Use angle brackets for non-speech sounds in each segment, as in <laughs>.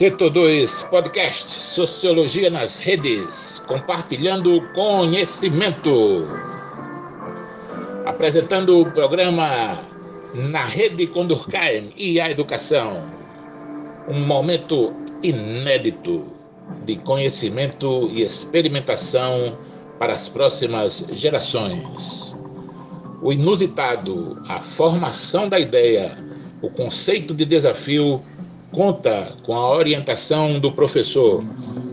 Setor 2 Podcast Sociologia nas Redes, compartilhando conhecimento. Apresentando o programa Na Rede com Durkheim e a Educação. Um momento inédito de conhecimento e experimentação para as próximas gerações. O inusitado, a formação da ideia, o conceito de desafio conta com a orientação do professor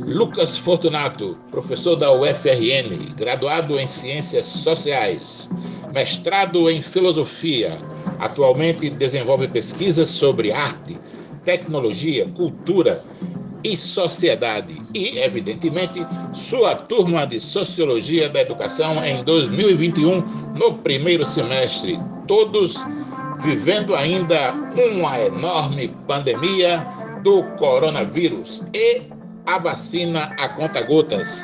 Lucas Fortunato, professor da UFRN, graduado em Ciências Sociais, mestrado em Filosofia. Atualmente desenvolve pesquisas sobre arte, tecnologia, cultura e sociedade. E, evidentemente, sua turma de Sociologia da Educação em 2021, no primeiro semestre. Todos vivendo ainda uma enorme pandemia do coronavírus e a vacina a conta-gotas.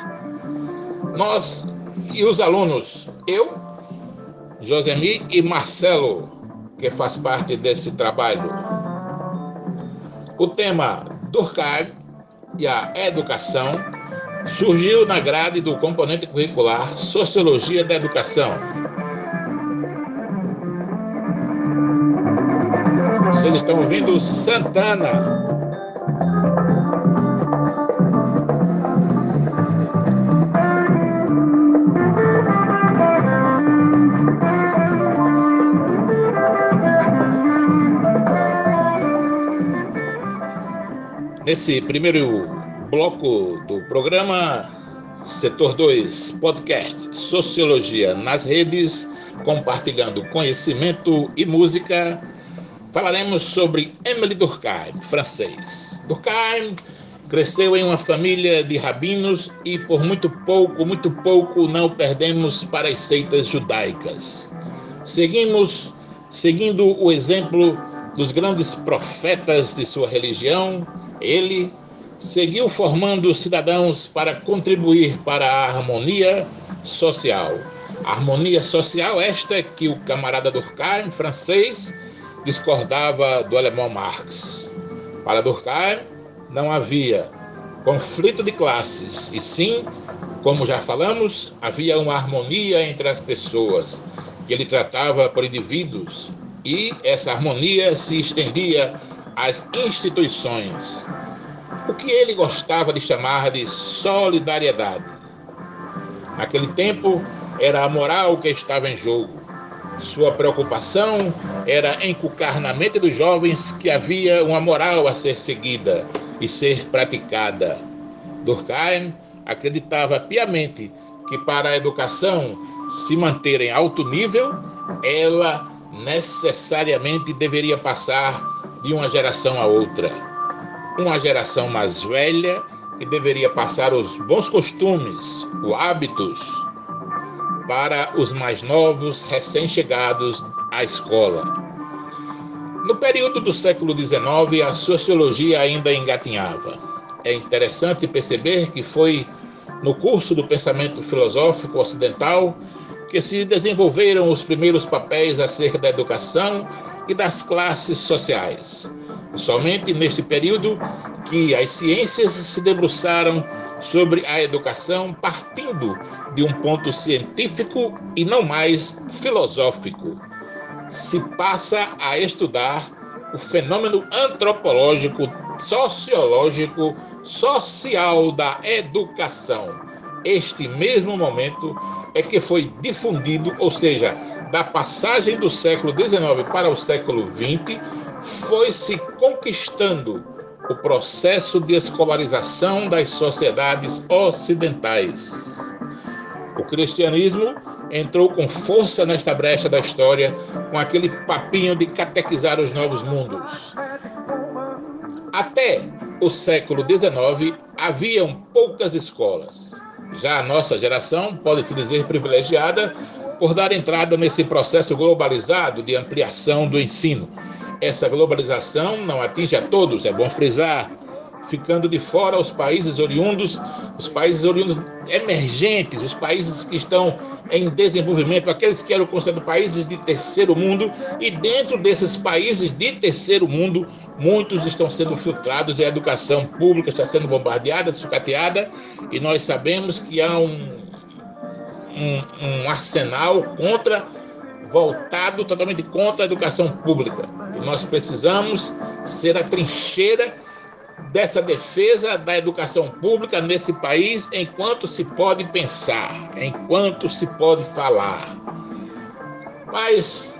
Nós e os alunos, eu, Josemi e Marcelo, que faz parte desse trabalho. O tema Durkheim e a educação surgiu na grade do componente curricular Sociologia da Educação, Vocês estão ouvindo Santana. Nesse primeiro bloco do programa, Setor 2, podcast Sociologia nas Redes, compartilhando conhecimento e música falaremos sobre Emily Durkheim, francês. Durkheim cresceu em uma família de rabinos e por muito pouco, muito pouco não perdemos para as seitas judaicas. Seguimos seguindo o exemplo dos grandes profetas de sua religião, ele seguiu formando cidadãos para contribuir para a harmonia social. Harmonia social esta que o camarada Durkheim, francês, discordava do alemão Marx. Para Durkheim, não havia conflito de classes, e sim, como já falamos, havia uma harmonia entre as pessoas, que ele tratava por indivíduos, e essa harmonia se estendia às instituições. O que ele gostava de chamar de solidariedade. Naquele tempo, era a moral que estava em jogo sua preocupação era encucar na mente dos jovens que havia uma moral a ser seguida e ser praticada. Durkheim acreditava piamente que para a educação se manter em alto nível, ela necessariamente deveria passar de uma geração a outra. Uma geração mais velha que deveria passar os bons costumes, os hábitos, para os mais novos, recém-chegados à escola. No período do século XIX, a sociologia ainda engatinhava. É interessante perceber que foi no curso do pensamento filosófico ocidental que se desenvolveram os primeiros papéis acerca da educação e das classes sociais. Somente neste período que as ciências se debruçaram sobre a educação partindo de um ponto científico e não mais filosófico. Se passa a estudar o fenômeno antropológico, sociológico, social da educação. Este mesmo momento é que foi difundido, ou seja, da passagem do século XIX para o século XX, foi se conquistando o processo de escolarização das sociedades ocidentais. O cristianismo entrou com força nesta brecha da história com aquele papinho de catequizar os novos mundos. Até o século XIX haviam poucas escolas. Já a nossa geração pode se dizer privilegiada por dar entrada nesse processo globalizado de ampliação do ensino essa globalização não atinge a todos, é bom frisar, ficando de fora os países oriundos, os países oriundos emergentes, os países que estão em desenvolvimento, aqueles que eram considerados países de terceiro mundo, e dentro desses países de terceiro mundo, muitos estão sendo filtrados e a educação pública está sendo bombardeada, sucateada, e nós sabemos que há um, um, um arsenal contra voltado totalmente contra a educação pública. E nós precisamos ser a trincheira dessa defesa da educação pública nesse país enquanto se pode pensar, enquanto se pode falar. Mas,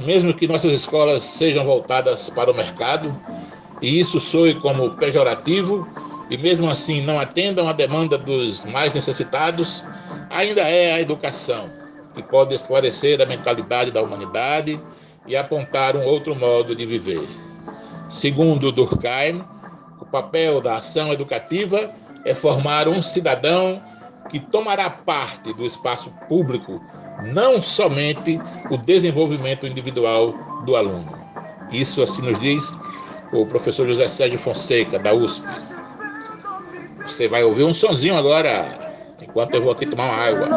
mesmo que nossas escolas sejam voltadas para o mercado, e isso soe como pejorativo, e mesmo assim não atendam à demanda dos mais necessitados, ainda é a educação que pode esclarecer a mentalidade da humanidade e apontar um outro modo de viver. Segundo Durkheim, o papel da ação educativa é formar um cidadão que tomará parte do espaço público, não somente o desenvolvimento individual do aluno. Isso assim nos diz o professor José Sérgio Fonseca, da USP. Você vai ouvir um sonzinho agora, enquanto eu vou aqui tomar uma água.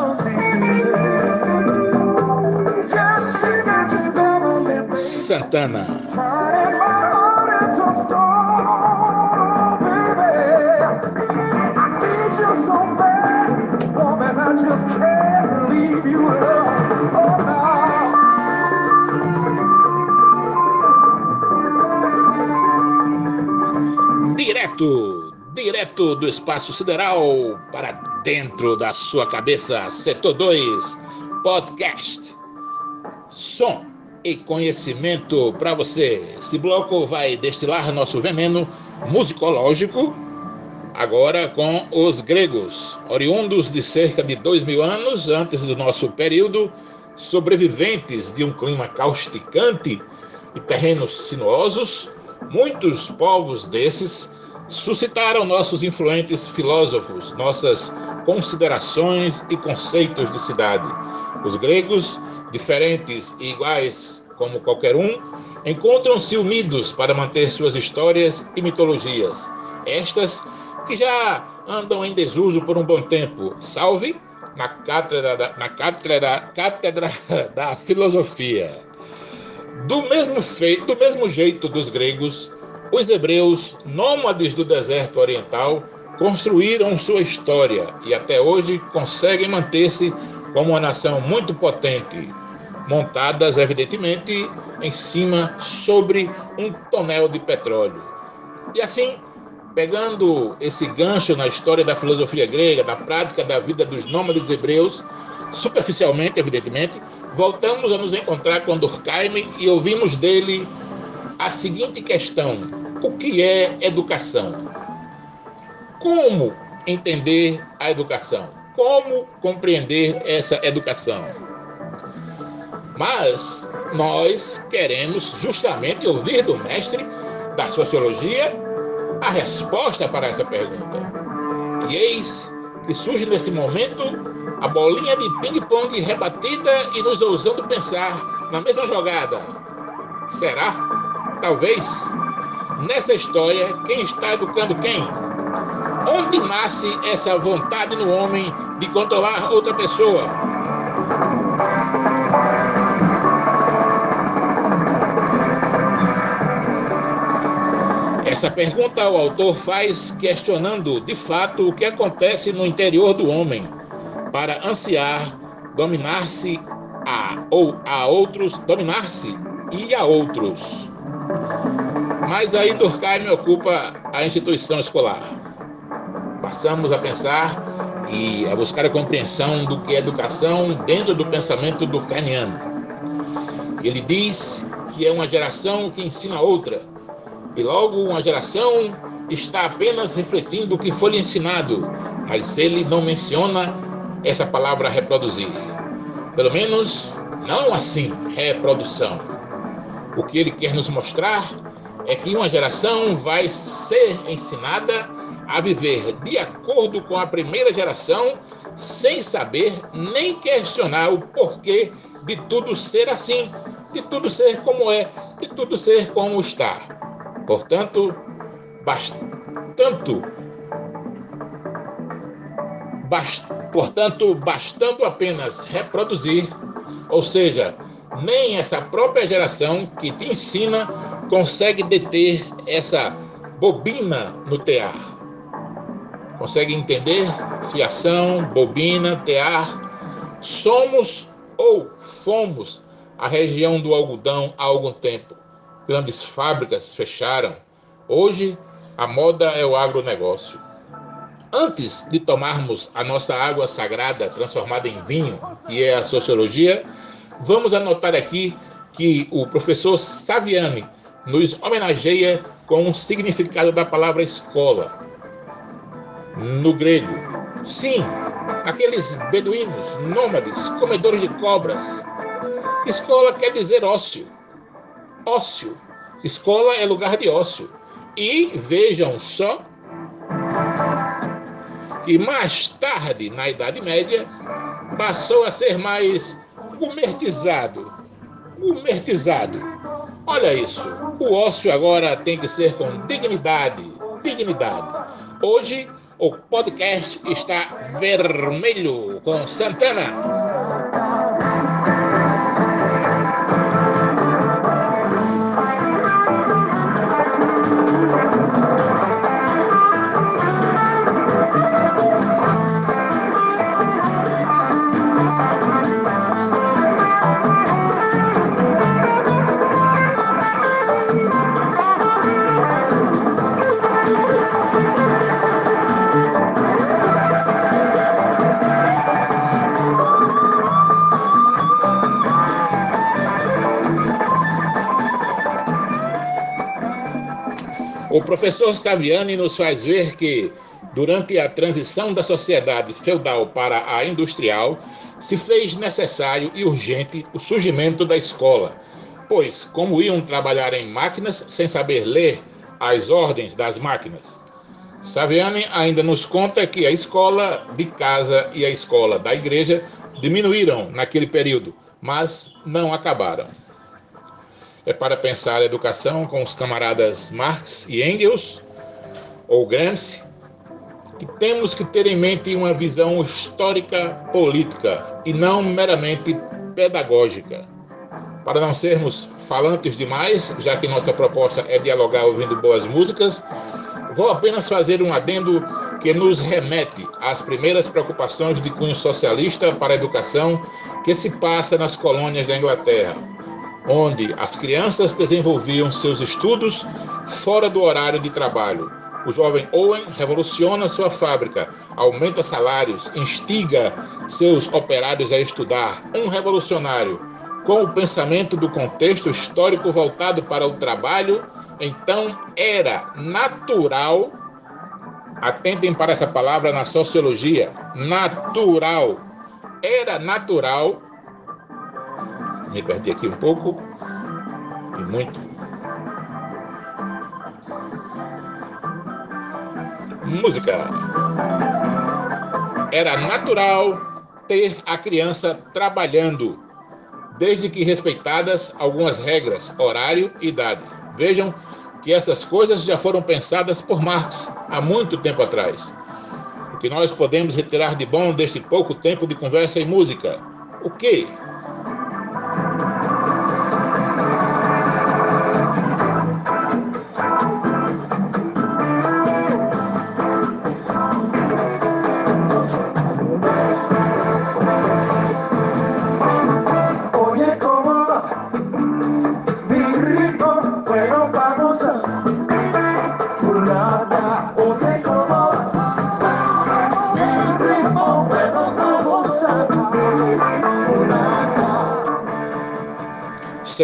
Santana. Direto, direto do espaço sideral para dentro da sua cabeça, setor 2, podcast. Som e conhecimento para você. Esse bloco vai destilar nosso veneno musicológico agora com os gregos, oriundos de cerca de dois mil anos antes do nosso período, sobreviventes de um clima causticante e terrenos sinuosos, muitos povos desses suscitaram nossos influentes filósofos, nossas considerações e conceitos de cidade. Os gregos, diferentes e iguais como qualquer um, encontram-se unidos para manter suas histórias e mitologias. Estas que já andam em desuso por um bom tempo. Salve na cátedra da, na cátedra, cátedra <laughs> da filosofia. Do mesmo, feito, do mesmo jeito dos gregos, os hebreus, nômades do deserto oriental, construíram sua história e até hoje conseguem manter-se como uma nação muito potente, montadas evidentemente em cima sobre um tonel de petróleo. E assim, pegando esse gancho na história da filosofia grega, da prática da vida dos nômades hebreus, superficialmente, evidentemente, voltamos a nos encontrar com Durkheim e ouvimos dele a seguinte questão: o que é educação? Como entender a educação? Como compreender essa educação? Mas nós queremos justamente ouvir do mestre da sociologia a resposta para essa pergunta. E eis que surge nesse momento a bolinha de ping-pong rebatida e nos ousando pensar na mesma jogada. Será? Talvez. Nessa história, quem está educando quem? Onde nasce essa vontade no homem de controlar outra pessoa? Essa pergunta o autor faz questionando, de fato, o que acontece no interior do homem para ansiar dominar-se a ou a outros, dominar-se e a outros. Mas aí Durkheim ocupa a instituição escolar. Passamos a pensar e a buscar a compreensão do que é educação dentro do pensamento durkheimiano. Ele diz que é uma geração que ensina outra, e logo uma geração está apenas refletindo o que foi lhe ensinado, mas ele não menciona essa palavra reproduzir. Pelo menos não assim, reprodução. O que ele quer nos mostrar é que uma geração vai ser ensinada a viver de acordo com a primeira geração, sem saber nem questionar o porquê de tudo ser assim, de tudo ser como é, de tudo ser como está. Portanto, bastante portanto, bastando apenas reproduzir, ou seja, nem essa própria geração que te ensina consegue deter essa bobina no tear. Consegue entender? Fiação, bobina, tear. Somos ou fomos a região do algodão há algum tempo. Grandes fábricas fecharam. Hoje, a moda é o agronegócio. Antes de tomarmos a nossa água sagrada transformada em vinho, que é a sociologia, vamos anotar aqui que o professor Saviani nos homenageia com o significado da palavra escola. No grego, sim, aqueles beduínos, nômades, comedores de cobras. Escola quer dizer ócio. Ócio. Escola é lugar de ócio. E vejam só que mais tarde, na Idade Média, passou a ser mais gumertizado. Gumertizado. Olha isso. O ócio agora tem que ser com dignidade. Dignidade. Hoje, o podcast está vermelho com Santana. Professor Saviani nos faz ver que, durante a transição da sociedade feudal para a industrial, se fez necessário e urgente o surgimento da escola, pois, como iam trabalhar em máquinas sem saber ler as ordens das máquinas? Saviani ainda nos conta que a escola de casa e a escola da igreja diminuíram naquele período, mas não acabaram é para pensar a educação com os camaradas Marx e Engels, ou Gramsci, que temos que ter em mente uma visão histórica política e não meramente pedagógica. Para não sermos falantes demais, já que nossa proposta é dialogar ouvindo boas músicas, vou apenas fazer um adendo que nos remete às primeiras preocupações de cunho socialista para a educação que se passa nas colônias da Inglaterra, onde as crianças desenvolviam seus estudos fora do horário de trabalho. O jovem Owen revoluciona sua fábrica, aumenta salários, instiga seus operários a estudar. Um revolucionário com o pensamento do contexto histórico voltado para o trabalho, então era natural, atentem para essa palavra na sociologia, natural, era natural me perdi aqui um pouco e muito. Música. Era natural ter a criança trabalhando, desde que respeitadas algumas regras, horário e idade. Vejam que essas coisas já foram pensadas por Marx há muito tempo atrás. O que nós podemos retirar de bom deste pouco tempo de conversa e música? O que?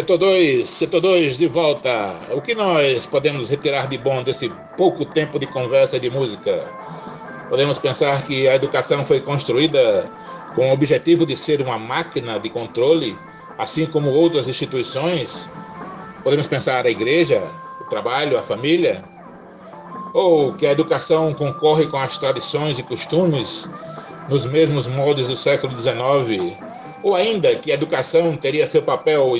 Setor 2, setor 2 de volta. O que nós podemos retirar de bom desse pouco tempo de conversa e de música? Podemos pensar que a educação foi construída com o objetivo de ser uma máquina de controle, assim como outras instituições. Podemos pensar a igreja, o trabalho, a família, ou que a educação concorre com as tradições e costumes nos mesmos moldes do século XIX ou ainda que a educação teria seu papel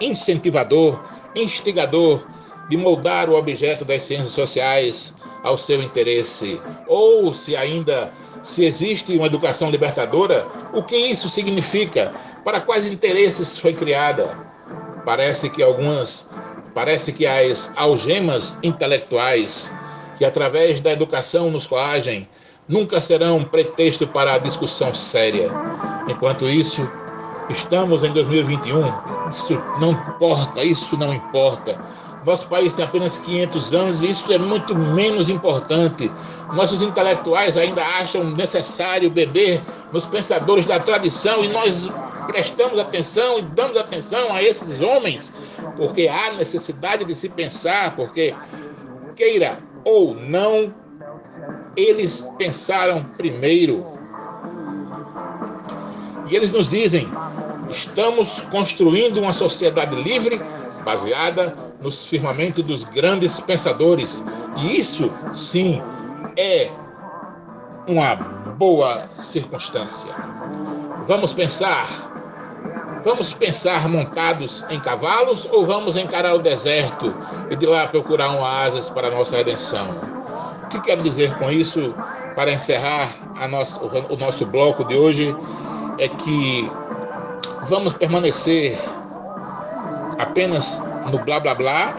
incentivador, instigador de moldar o objeto das ciências sociais ao seu interesse, ou se ainda se existe uma educação libertadora, o que isso significa? Para quais interesses foi criada? Parece que algumas, parece que as algemas intelectuais que através da educação nos coagem nunca serão pretexto para a discussão séria. Enquanto isso, estamos em 2021, isso não importa, isso não importa. Nosso país tem apenas 500 anos e isso é muito menos importante. Nossos intelectuais ainda acham necessário beber nos pensadores da tradição e nós prestamos atenção e damos atenção a esses homens, porque há necessidade de se pensar, porque queira ou não, eles pensaram primeiro. E eles nos dizem: estamos construindo uma sociedade livre, baseada nos firmamentos dos grandes pensadores. E isso, sim, é uma boa circunstância. Vamos pensar. Vamos pensar montados em cavalos ou vamos encarar o deserto e de lá procurar um oásis para a nossa redenção? O que quero dizer com isso, para encerrar nossa, o nosso bloco de hoje, é que vamos permanecer apenas no blá blá blá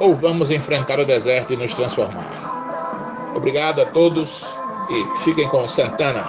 ou vamos enfrentar o deserto e nos transformar? Obrigado a todos e fiquem com Santana.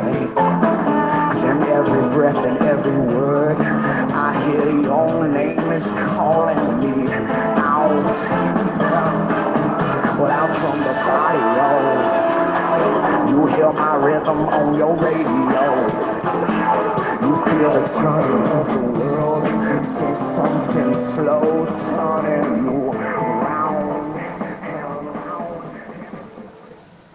Shame. Cause in every breath and every word, I hear your name is calling me out. Well, out from the body, yo. You hear my rhythm on your radio. You feel the turning of the world. So something slow turning